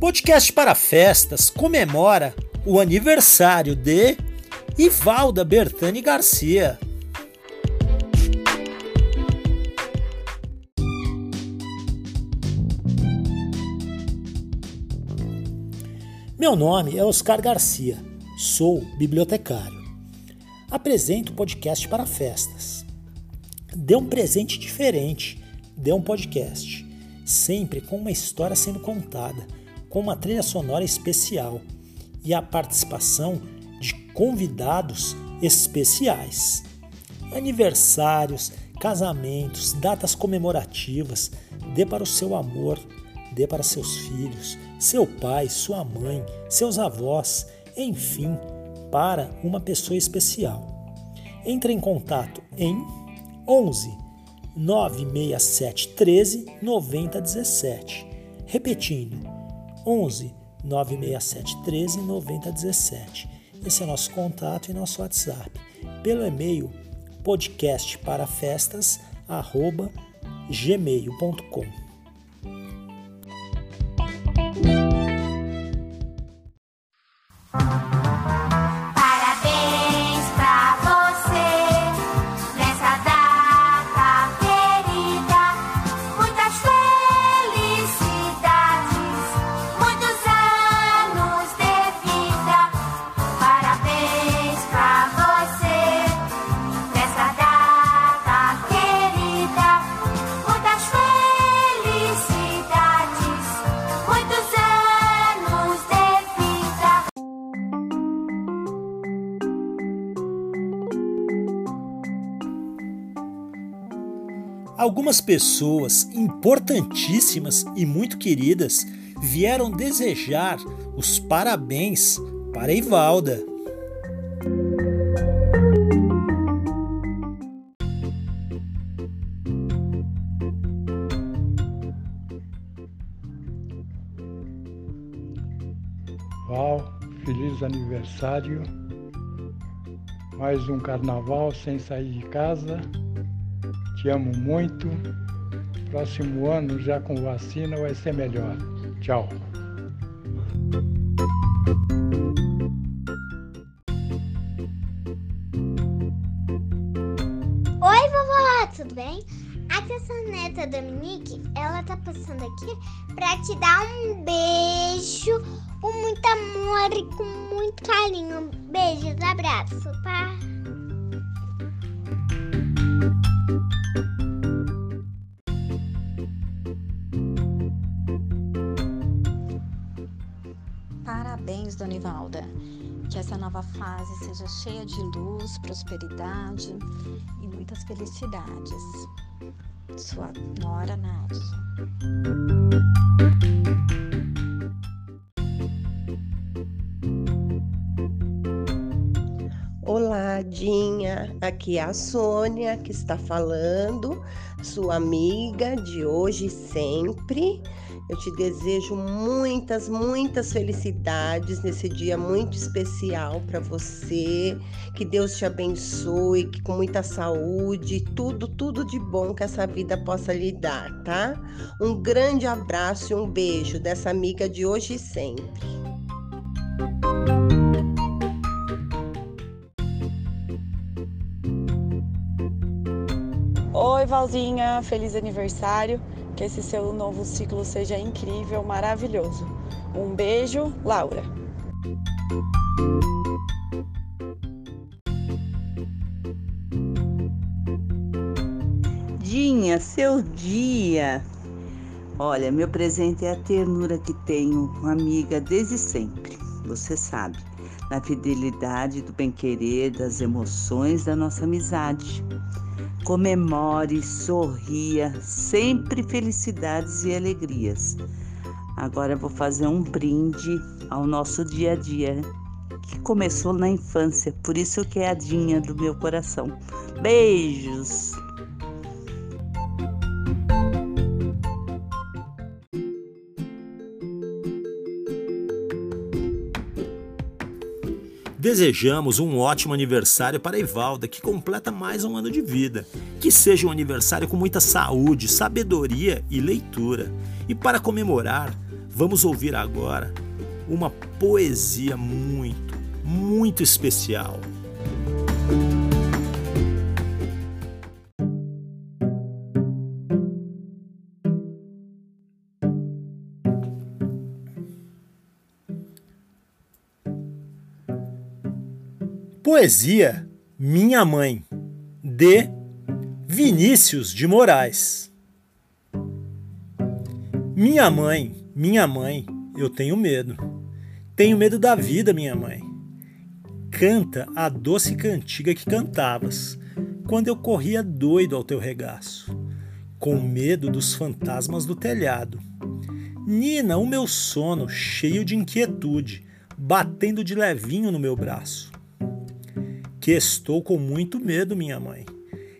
Podcast para Festas comemora o aniversário de Ivalda Bertani Garcia. Meu nome é Oscar Garcia, sou bibliotecário. Apresento podcast para festas. Dê um presente diferente, dê um podcast, sempre com uma história sendo contada, com uma trilha sonora especial e a participação de convidados especiais. Aniversários, casamentos, datas comemorativas, dê para o seu amor, dê para seus filhos seu pai, sua mãe, seus avós, enfim, para uma pessoa especial. Entre em contato em 11 967 13 9017. Repetindo, 11 967 13 9017. Esse é nosso contato e nosso WhatsApp. Pelo e-mail podcastparafestas@gmail.com. algumas pessoas importantíssimas e muito queridas vieram desejar os parabéns para Ivalda. Val, feliz aniversário. Mais um carnaval sem sair de casa. Te amo muito. Próximo ano, já com vacina, vai ser melhor. Tchau. Oi, vovó, tudo bem? Aqui é sua neta Dominique, ela tá passando aqui pra te dar um beijo com muito amor e com muito carinho. Beijos, abraço, tá? Que essa nova fase seja cheia de luz, prosperidade e muitas felicidades. Sua nora Nádia. Olá, Dinha. Aqui é a Sônia que está falando, sua amiga de hoje e sempre. Eu te desejo muitas, muitas felicidades nesse dia muito especial para você. Que Deus te abençoe, que com muita saúde, tudo, tudo de bom que essa vida possa lhe dar, tá? Um grande abraço e um beijo dessa amiga de hoje e sempre. Oi, Valzinha, feliz aniversário. Que esse seu novo ciclo seja incrível, maravilhoso. Um beijo, Laura. Dinha, seu dia. Olha, meu presente é a ternura que tenho com amiga desde sempre. Você sabe, na fidelidade do bem-querer, das emoções da nossa amizade comemore, sorria, sempre felicidades e alegrias. Agora vou fazer um brinde ao nosso dia a dia, que começou na infância, por isso que é a Dinha do meu coração. Beijos! Desejamos um ótimo aniversário para Ivalda, que completa mais um ano de vida. Que seja um aniversário com muita saúde, sabedoria e leitura. E para comemorar, Vamos ouvir agora uma poesia muito, muito especial. Poesia Minha Mãe, de Vinícius de Moraes. Minha mãe, minha mãe, eu tenho medo. Tenho medo da vida, minha mãe. Canta a doce cantiga que cantavas, quando eu corria doido ao teu regaço, com medo dos fantasmas do telhado. Nina, o meu sono cheio de inquietude, batendo de levinho no meu braço que estou com muito medo, minha mãe.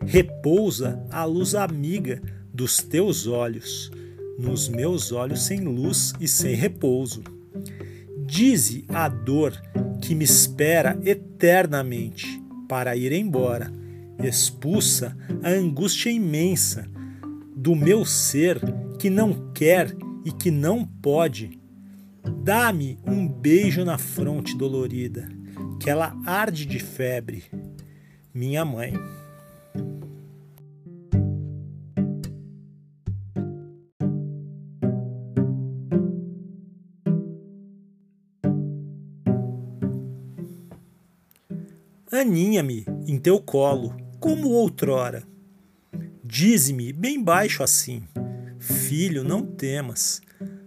Repousa a luz amiga dos teus olhos, nos meus olhos sem luz e sem repouso. Dize a dor que me espera eternamente para ir embora. Expulsa a angústia imensa do meu ser que não quer e que não pode. Dá-me um beijo na fronte dolorida que ela arde de febre, minha mãe. Aninha-me em teu colo, como outrora. Dize-me bem baixo assim: Filho, não temas,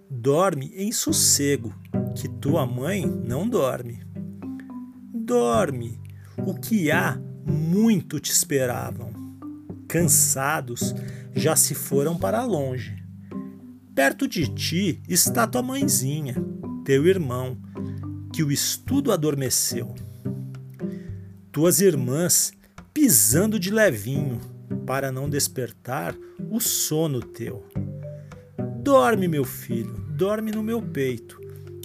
dorme em sossego, que tua mãe não dorme dorme. O que há muito te esperavam. Cansados, já se foram para longe. Perto de ti está tua mãezinha, teu irmão, que o estudo adormeceu. Tuas irmãs pisando de levinho para não despertar o sono teu. Dorme, meu filho, dorme no meu peito.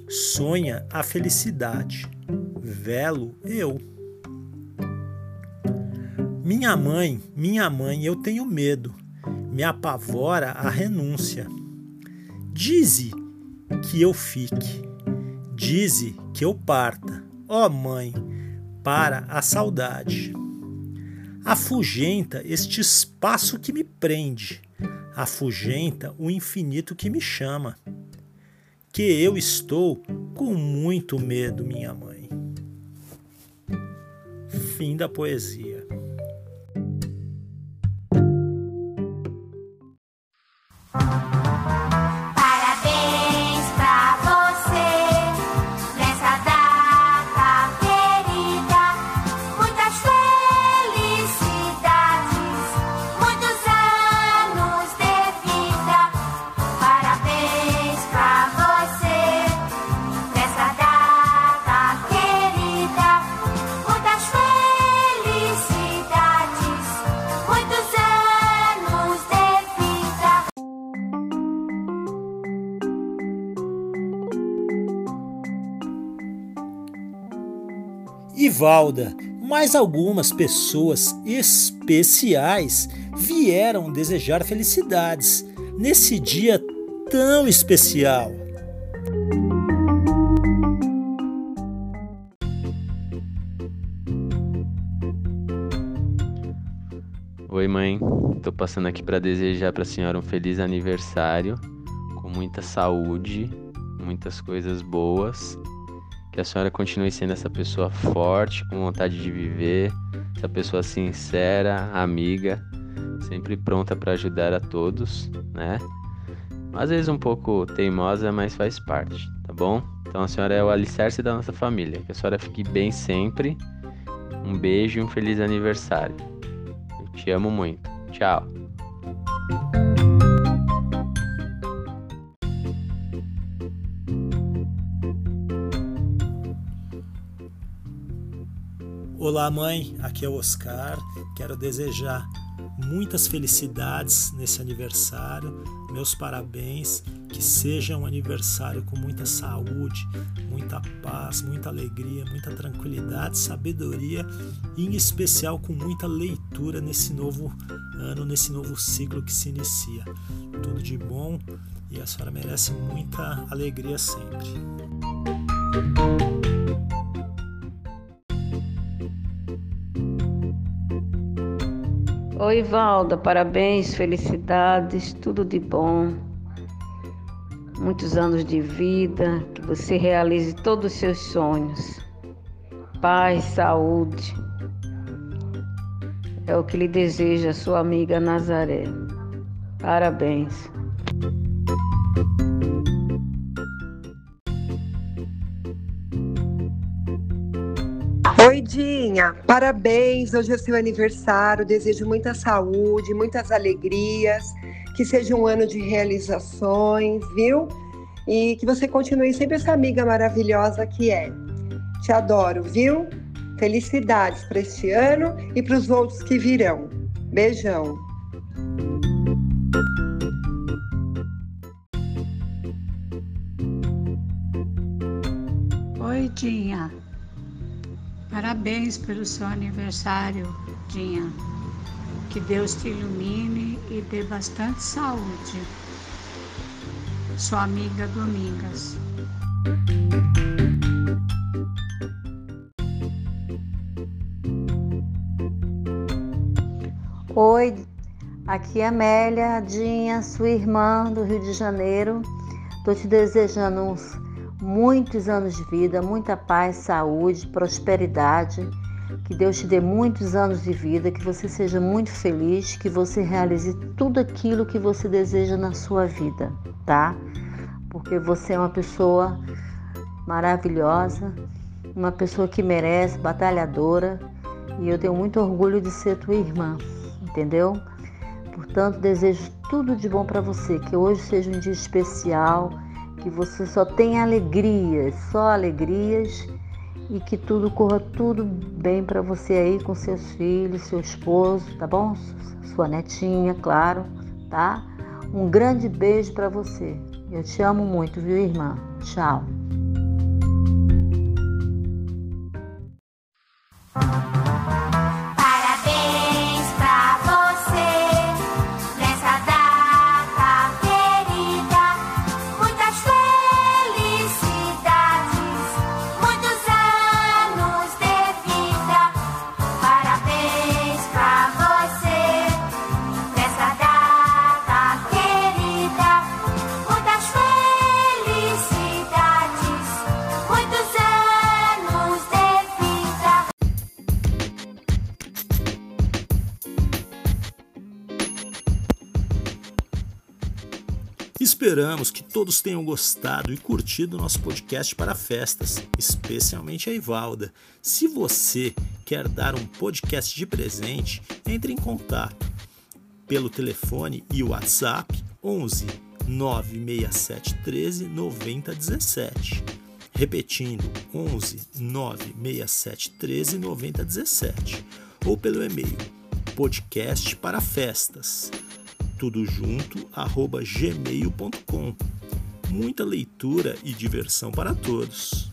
Sonha a felicidade velo eu. Minha mãe, minha mãe, eu tenho medo, me apavora a renúncia. Dize que eu fique, dize que eu parta, ó mãe, para a saudade. Afugenta este espaço que me prende, afugenta o infinito que me chama. Que eu estou com muito medo, minha mãe. Fim da poesia. Ivalda, mais algumas pessoas especiais vieram desejar felicidades nesse dia tão especial. Oi, mãe. Tô passando aqui para desejar para a senhora um feliz aniversário, com muita saúde, muitas coisas boas que a senhora continue sendo essa pessoa forte, com vontade de viver, essa pessoa sincera, amiga, sempre pronta para ajudar a todos, né? Às vezes um pouco teimosa, mas faz parte, tá bom? Então a senhora é o alicerce da nossa família. Que a senhora fique bem sempre. Um beijo e um feliz aniversário. Eu te amo muito. Tchau. Olá, mãe. Aqui é o Oscar. Quero desejar muitas felicidades nesse aniversário, meus parabéns, que seja um aniversário com muita saúde, muita paz, muita alegria, muita tranquilidade, sabedoria e em especial com muita leitura nesse novo ano, nesse novo ciclo que se inicia. Tudo de bom e a senhora merece muita alegria sempre. Oi, Valda, parabéns, felicidades, tudo de bom. Muitos anos de vida, que você realize todos os seus sonhos. Paz, saúde. É o que lhe deseja sua amiga Nazaré. Parabéns. Oi, Dinha, parabéns. Hoje é seu aniversário. Desejo muita saúde, muitas alegrias, que seja um ano de realizações, viu? E que você continue sempre essa amiga maravilhosa que é. Te adoro, viu? Felicidades para este ano e para os outros que virão. Beijão. Oi, Dinha. Parabéns pelo seu aniversário, Dinha. Que Deus te ilumine e dê bastante saúde. Sua amiga Domingas. Oi, aqui é Amélia, Dinha, sua irmã do Rio de Janeiro. Estou te desejando uns muitos anos de vida, muita paz, saúde, prosperidade. Que Deus te dê muitos anos de vida, que você seja muito feliz, que você realize tudo aquilo que você deseja na sua vida, tá? Porque você é uma pessoa maravilhosa, uma pessoa que merece, batalhadora, e eu tenho muito orgulho de ser tua irmã, entendeu? Portanto, desejo tudo de bom para você, que hoje seja um dia especial que você só tenha alegrias, só alegrias e que tudo corra tudo bem para você aí com seus filhos, seu esposo, tá bom? Sua netinha, claro, tá? Um grande beijo para você. Eu te amo muito, viu, irmã? Tchau. Esperamos que todos tenham gostado e curtido o nosso podcast para festas, especialmente a Ivalda. Se você quer dar um podcast de presente, entre em contato pelo telefone e WhatsApp 11 967 13 9017. Repetindo, 11 967 13 9017. Ou pelo e-mail podcast para festas tudo junto, arroba gmail.com. Muita leitura e diversão para todos.